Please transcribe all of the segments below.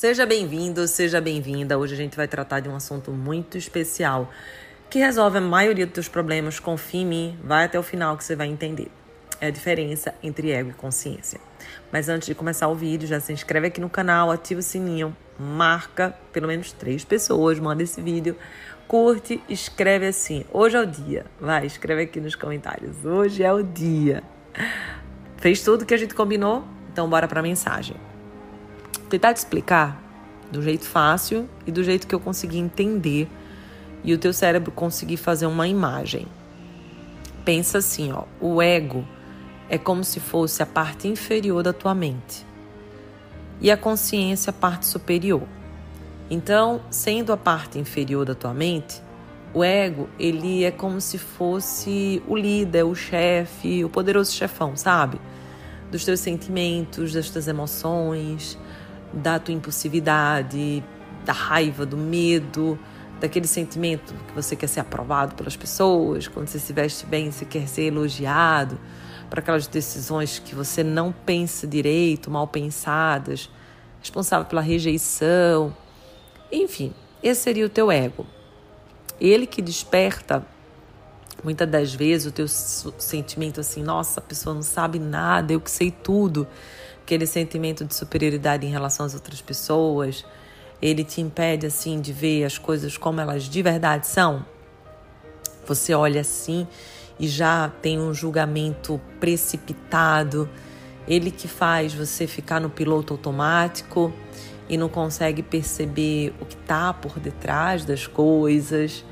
Seja bem-vindo, seja bem-vinda. Hoje a gente vai tratar de um assunto muito especial que resolve a maioria dos teus problemas. Confie em mim, vai até o final que você vai entender. É a diferença entre ego e consciência. Mas antes de começar o vídeo, já se inscreve aqui no canal, ativa o sininho, marca pelo menos três pessoas, manda esse vídeo, curte, escreve assim. Hoje é o dia. Vai, escreve aqui nos comentários. Hoje é o dia. Fez tudo que a gente combinou? Então bora para a mensagem tentar te explicar do jeito fácil e do jeito que eu consegui entender e o teu cérebro conseguir fazer uma imagem. Pensa assim, ó, o ego é como se fosse a parte inferior da tua mente e a consciência a parte superior. Então, sendo a parte inferior da tua mente, o ego, ele é como se fosse o líder, o chefe, o poderoso chefão, sabe? Dos teus sentimentos, das tuas emoções, da tua impulsividade, da raiva, do medo, daquele sentimento que você quer ser aprovado pelas pessoas, quando você se veste bem, você quer ser elogiado, para aquelas decisões que você não pensa direito, mal pensadas, responsável pela rejeição. Enfim, esse seria o teu ego. Ele que desperta muitas das vezes o teu sentimento assim, nossa, a pessoa não sabe nada, eu que sei tudo aquele sentimento de superioridade em relação às outras pessoas, ele te impede assim de ver as coisas como elas de verdade são. Você olha assim e já tem um julgamento precipitado, ele que faz você ficar no piloto automático e não consegue perceber o que está por detrás das coisas.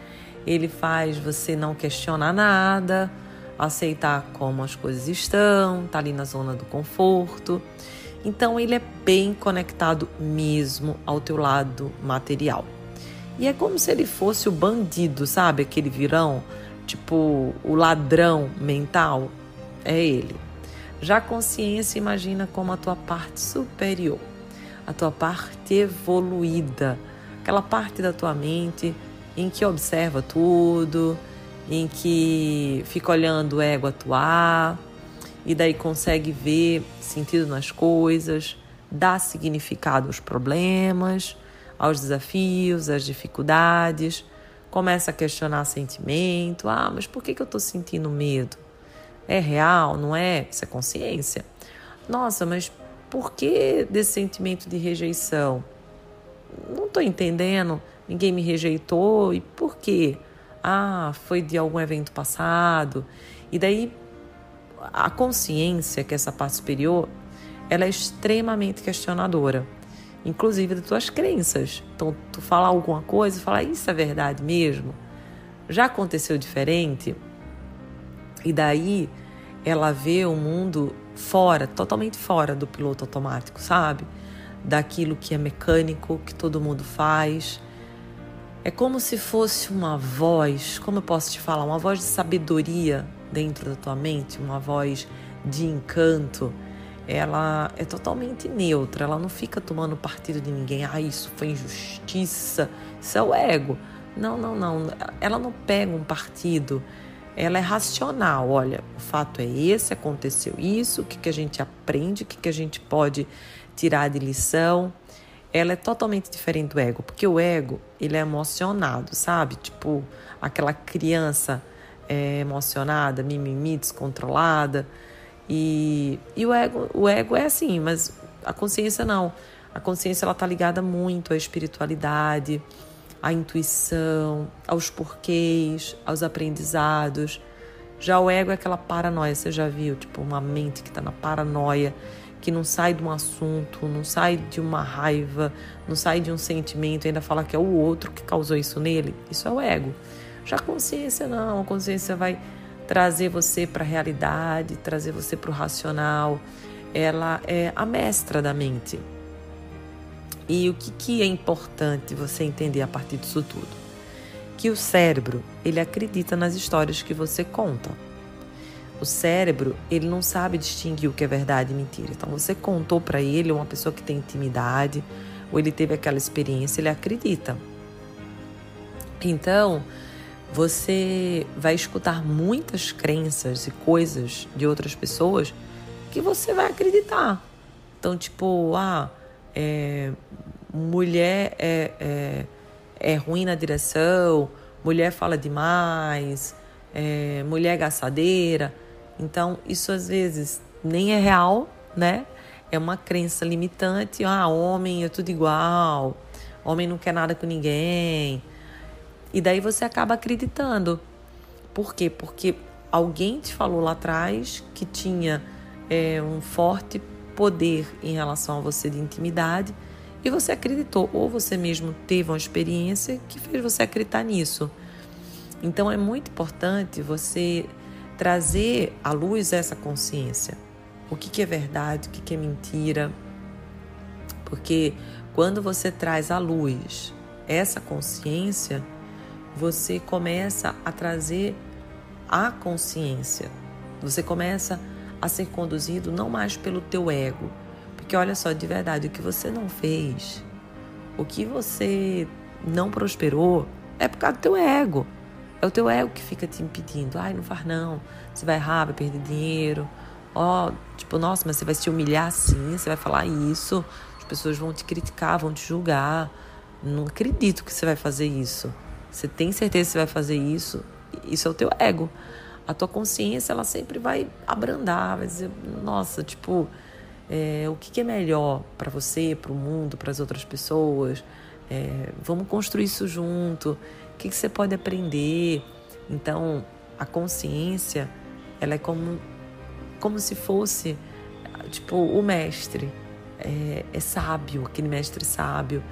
Ele faz você não questionar nada, aceitar como as coisas estão, tá ali na zona do conforto. Então ele é bem conectado mesmo ao teu lado material. E é como se ele fosse o bandido, sabe? Aquele virão, tipo o ladrão mental. É ele. Já a consciência imagina como a tua parte superior, a tua parte evoluída, aquela parte da tua mente em que observa tudo, em que fica olhando o ego atuar e daí consegue ver sentido nas coisas, dá significado aos problemas, aos desafios, às dificuldades, começa a questionar sentimento. Ah, mas por que, que eu estou sentindo medo? É real, não é? Isso é consciência. Nossa, mas por que desse sentimento de rejeição? Não estou entendendo. Ninguém me rejeitou e por quê? Ah, foi de algum evento passado. E daí a consciência, que é essa parte superior, ela é extremamente questionadora, inclusive das tuas crenças. Então, tu fala alguma coisa e fala, isso é verdade mesmo? Já aconteceu diferente? E daí ela vê o mundo fora, totalmente fora do piloto automático, sabe? Daquilo que é mecânico, que todo mundo faz é como se fosse uma voz, como eu posso te falar, uma voz de sabedoria dentro da tua mente, uma voz de encanto. Ela é totalmente neutra, ela não fica tomando partido de ninguém. Ah, isso foi injustiça, isso é o ego. Não, não, não. Ela não pega um partido. Ela é racional. Olha, o fato é esse, aconteceu isso, o que, que a gente aprende, o que, que a gente pode tirar de lição ela é totalmente diferente do ego, porque o ego, ele é emocionado, sabe? Tipo, aquela criança é, emocionada, mimimi, descontrolada. E, e o, ego, o ego é assim, mas a consciência não. A consciência ela tá ligada muito à espiritualidade, à intuição, aos porquês, aos aprendizados. Já o ego é aquela paranoia, você já viu? Tipo, uma mente que está na paranoia que não sai de um assunto, não sai de uma raiva, não sai de um sentimento, ainda fala que é o outro que causou isso nele. Isso é o ego. Já a consciência não, a consciência vai trazer você para a realidade, trazer você para o racional. Ela é a mestra da mente. E o que, que é importante você entender a partir disso tudo? que o cérebro, ele acredita nas histórias que você conta. O cérebro, ele não sabe distinguir o que é verdade e mentira. Então você contou para ele, uma pessoa que tem intimidade, ou ele teve aquela experiência, ele acredita. Então, você vai escutar muitas crenças e coisas de outras pessoas que você vai acreditar. Então, tipo, ah, é, mulher é, é, é, ruim na direção, mulher fala demais, é, mulher gastadeira. Então, isso às vezes nem é real, né? É uma crença limitante. Ah, homem é tudo igual, homem não quer nada com ninguém. E daí você acaba acreditando. Por quê? Porque alguém te falou lá atrás que tinha é, um forte poder em relação a você de intimidade e você acreditou, ou você mesmo teve uma experiência que fez você acreditar nisso. Então é muito importante você trazer à luz essa consciência. O que, que é verdade, o que, que é mentira. Porque quando você traz à luz essa consciência, você começa a trazer a consciência. Você começa a ser conduzido não mais pelo teu ego. Porque olha só, de verdade, o que você não fez, o que você não prosperou, é por causa do teu ego. É o teu ego que fica te impedindo. Ai, não faz não. Você vai errar, vai perder dinheiro. Ó, oh, tipo, nossa, mas você vai se humilhar assim, você vai falar isso. As pessoas vão te criticar, vão te julgar. Não acredito que você vai fazer isso. Você tem certeza que você vai fazer isso? Isso é o teu ego. A tua consciência, ela sempre vai abrandar, vai dizer, nossa, tipo, é, o que, que, é melhor para você, para o mundo, para as outras pessoas? É, vamos construir isso junto. O que, que você pode aprender? Então, a consciência, ela é como, como se fosse, tipo, o mestre. É, é sábio, aquele mestre sábio,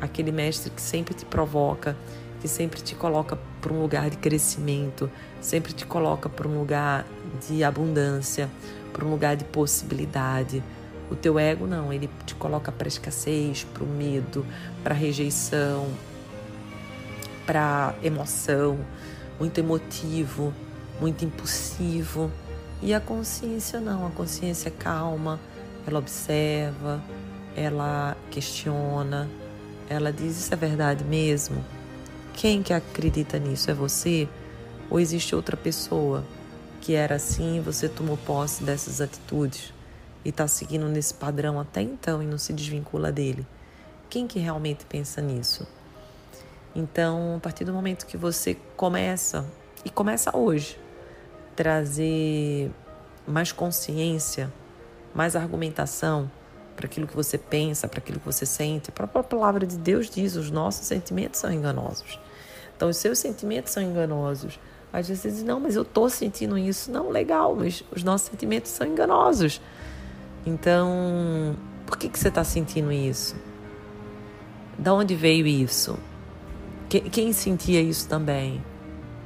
aquele mestre que sempre te provoca que sempre te coloca para um lugar de crescimento, sempre te coloca para um lugar de abundância, para um lugar de possibilidade. O teu ego não, ele te coloca para escassez, para o medo, para rejeição, para emoção, muito emotivo, muito impulsivo. E a consciência não, a consciência é calma, ela observa, ela questiona, ela diz: Isso é verdade mesmo? Quem que acredita nisso? É você? Ou existe outra pessoa que era assim e você tomou posse dessas atitudes e está seguindo nesse padrão até então e não se desvincula dele? Quem que realmente pensa nisso? Então, a partir do momento que você começa, e começa hoje, trazer mais consciência, mais argumentação para aquilo que você pensa, para aquilo que você sente. A própria palavra de Deus diz: os nossos sentimentos são enganosos. Então, os seus sentimentos são enganosos. Às vezes você diz, não, mas eu estou sentindo isso. Não, legal, mas os nossos sentimentos são enganosos. Então, por que, que você está sentindo isso? Da onde veio isso? Quem sentia isso também?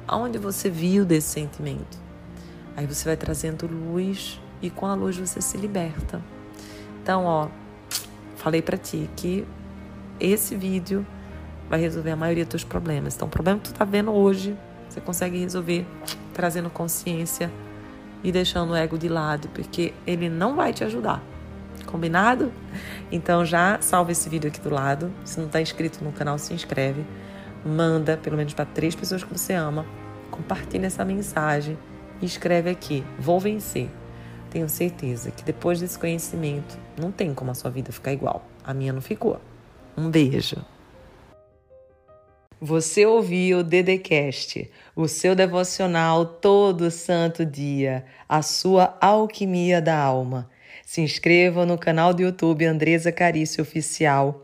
Aonde você viu desse sentimento? Aí você vai trazendo luz e com a luz você se liberta. Então, ó, falei para ti que esse vídeo vai resolver a maioria dos teus problemas. Então, o problema que tu tá vendo hoje, você consegue resolver trazendo consciência e deixando o ego de lado, porque ele não vai te ajudar. Combinado? Então já salva esse vídeo aqui do lado. Se não está inscrito no canal, se inscreve. Manda pelo menos para três pessoas que você ama. Compartilha essa mensagem e escreve aqui. Vou vencer. Tenho certeza que depois desse conhecimento não tem como a sua vida ficar igual. A minha não ficou. Um beijo. Você ouviu o Dedecast, o seu devocional todo santo dia, a sua alquimia da alma. Se inscreva no canal do YouTube Andresa Carício Oficial.